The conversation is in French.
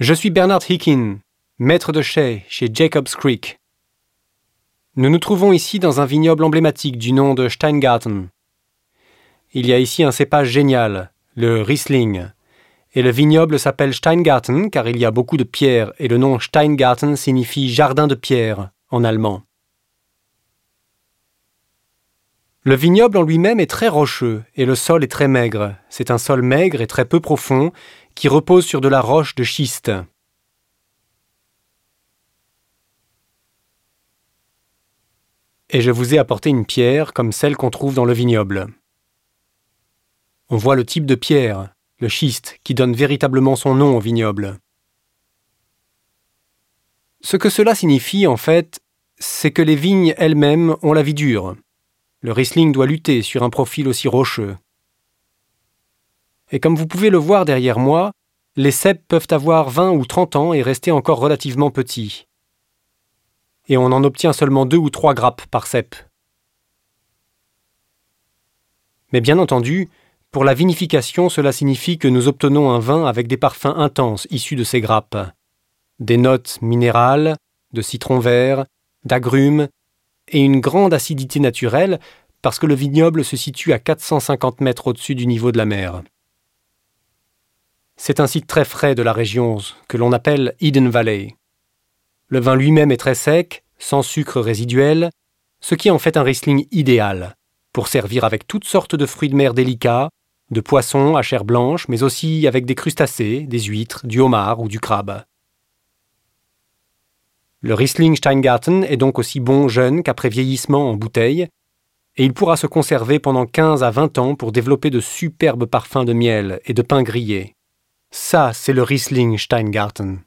Je suis Bernard Hickin, maître de chai chez Jacobs Creek. Nous nous trouvons ici dans un vignoble emblématique du nom de Steingarten. Il y a ici un cépage génial, le Riesling, et le vignoble s'appelle Steingarten car il y a beaucoup de pierres et le nom Steingarten signifie jardin de pierres en allemand. Le vignoble en lui-même est très rocheux et le sol est très maigre. C'est un sol maigre et très peu profond qui repose sur de la roche de schiste. Et je vous ai apporté une pierre comme celle qu'on trouve dans le vignoble. On voit le type de pierre, le schiste, qui donne véritablement son nom au vignoble. Ce que cela signifie, en fait, c'est que les vignes elles-mêmes ont la vie dure. Le Riesling doit lutter sur un profil aussi rocheux. Et comme vous pouvez le voir derrière moi, les cèpes peuvent avoir 20 ou 30 ans et rester encore relativement petits. Et on en obtient seulement deux ou trois grappes par cep. Mais bien entendu, pour la vinification, cela signifie que nous obtenons un vin avec des parfums intenses issus de ces grappes. Des notes minérales, de citron vert, d'agrumes, et une grande acidité naturelle parce que le vignoble se situe à 450 mètres au-dessus du niveau de la mer. C'est un site très frais de la région que l'on appelle Eden Valley. Le vin lui-même est très sec, sans sucre résiduel, ce qui en fait un Riesling idéal pour servir avec toutes sortes de fruits de mer délicats, de poissons à chair blanche, mais aussi avec des crustacés, des huîtres, du homard ou du crabe. Le Riesling Steingarten est donc aussi bon jeune qu'après vieillissement en bouteille, et il pourra se conserver pendant 15 à 20 ans pour développer de superbes parfums de miel et de pain grillé. Ça, c'est le Riesling Steingarten.